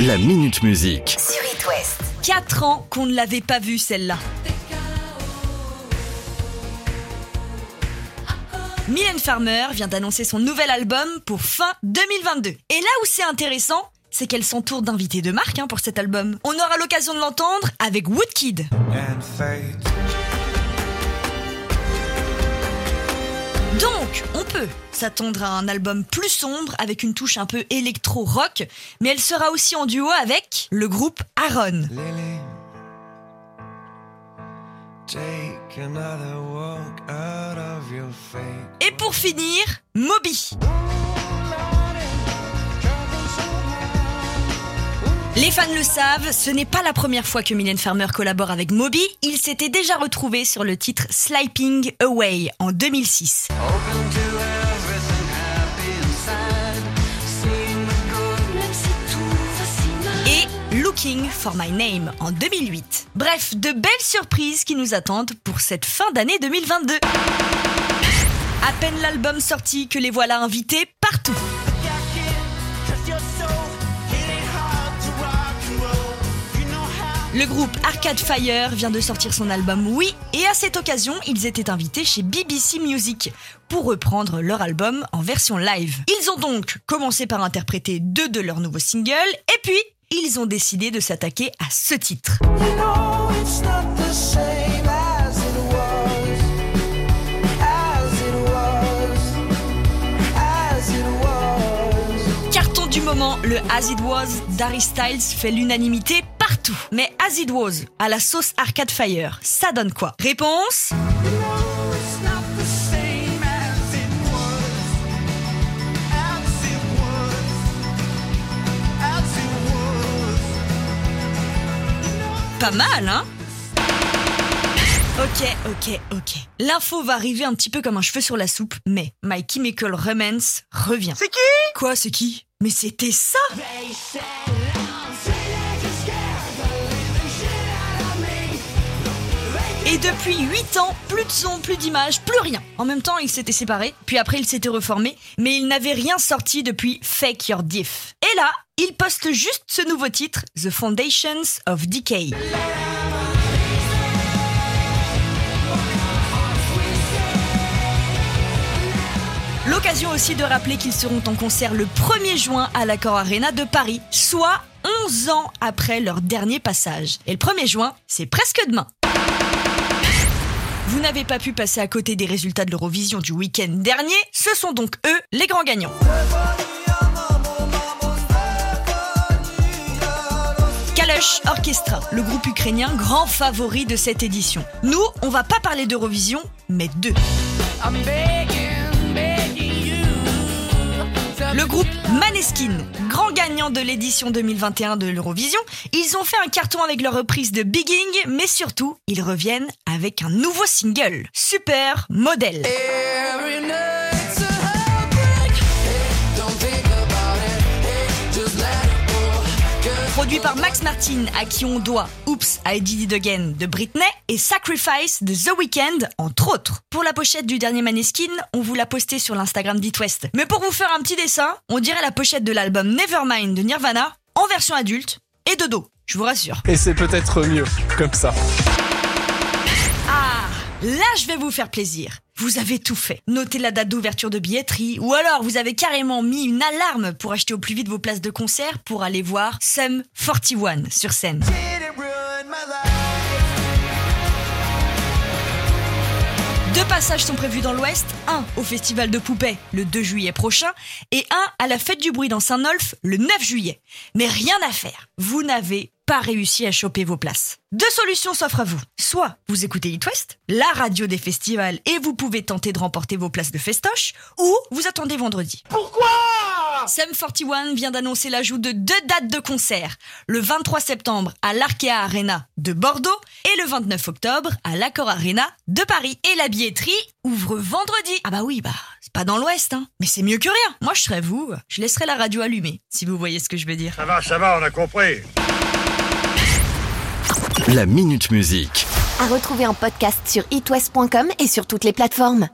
La Minute Musique. sur It West. 4 ans qu'on ne l'avait pas vue celle-là. Mylène Farmer vient d'annoncer son nouvel album pour fin 2022. Et là où c'est intéressant, c'est qu'elle s'entoure d'invités de marque hein, pour cet album. On aura l'occasion de l'entendre avec Woodkid. and fate. Donc, on peut s'attendre à un album plus sombre avec une touche un peu électro-rock, mais elle sera aussi en duo avec le groupe Aaron. Lily, take another walk out of your fate. Et pour finir, Moby. Les fans le savent, ce n'est pas la première fois que Mylène Farmer collabore avec Moby. Il s'était déjà retrouvé sur le titre Sliping Away en 2006. Open et Looking for My Name en 2008. Bref, de belles surprises qui nous attendent pour cette fin d'année 2022. À peine l'album sorti que les voilà invités partout. Le groupe Arcade Fire vient de sortir son album Oui, et à cette occasion, ils étaient invités chez BBC Music pour reprendre leur album en version live. Ils ont donc commencé par interpréter deux de leurs nouveaux singles, et puis ils ont décidé de s'attaquer à ce titre. You know. Carton du moment, le As It Was d'Harry Styles fait l'unanimité partout. Mais As It Was à la sauce Arcade Fire, ça donne quoi? Réponse? Pas mal, hein? Ok, ok, ok. L'info va arriver un petit peu comme un cheveu sur la soupe, mais My Chemical Romance revient. C'est qui? Quoi, c'est qui? Mais c'était ça Et depuis 8 ans, plus de son, plus d'images, plus rien. En même temps, ils s'étaient séparés, puis après ils s'étaient reformés, mais ils n'avaient rien sorti depuis Fake Your Diff. Et là, ils postent juste ce nouveau titre, The Foundations of Decay. L'occasion aussi de rappeler qu'ils seront en concert le 1er juin à l'Accor Arena de Paris, soit 11 ans après leur dernier passage. Et le 1er juin, c'est presque demain. Vous n'avez pas pu passer à côté des résultats de l'Eurovision du week-end dernier, ce sont donc eux les grands gagnants. Kalush Orchestra, le groupe ukrainien grand favori de cette édition. Nous, on va pas parler d'Eurovision, mais d'eux. Le groupe Maneskin, grand gagnant de l'édition 2021 de l'Eurovision, ils ont fait un carton avec leur reprise de Bigging, mais surtout, ils reviennent avec un nouveau single, Super Model. Produit par Max Martin, à qui on doit Oops, I Did It Again de Britney et Sacrifice de The Weeknd, entre autres. Pour la pochette du dernier Maneskin, on vous l'a posté sur l'Instagram d'It West. Mais pour vous faire un petit dessin, on dirait la pochette de l'album Nevermind de Nirvana en version adulte et de dos, je vous rassure. Et c'est peut-être mieux comme ça. Ah, là je vais vous faire plaisir. Vous avez tout fait. Notez la date d'ouverture de billetterie, ou alors vous avez carrément mis une alarme pour acheter au plus vite vos places de concert pour aller voir Sum 41 sur scène. Deux passages sont prévus dans l'Ouest, un au Festival de Poupée le 2 juillet prochain et un à la Fête du Bruit dans Saint-Nolf le 9 juillet. Mais rien à faire, vous n'avez pas réussi à choper vos places. Deux solutions s'offrent à vous. Soit vous écoutez It West, la radio des festivals, et vous pouvez tenter de remporter vos places de festoche, ou vous attendez vendredi. Sum 41 vient d'annoncer l'ajout de deux dates de concert. Le 23 septembre à l'Arkea Arena de Bordeaux et le 29 octobre à l'Accor Arena de Paris. Et la billetterie ouvre vendredi. Ah bah oui, bah c'est pas dans l'Ouest, hein. Mais c'est mieux que rien. Moi je serais vous, je laisserais la radio allumée, si vous voyez ce que je veux dire. Ça va, ça va, on a compris. La Minute Musique. À retrouver en podcast sur itwest.com et sur toutes les plateformes.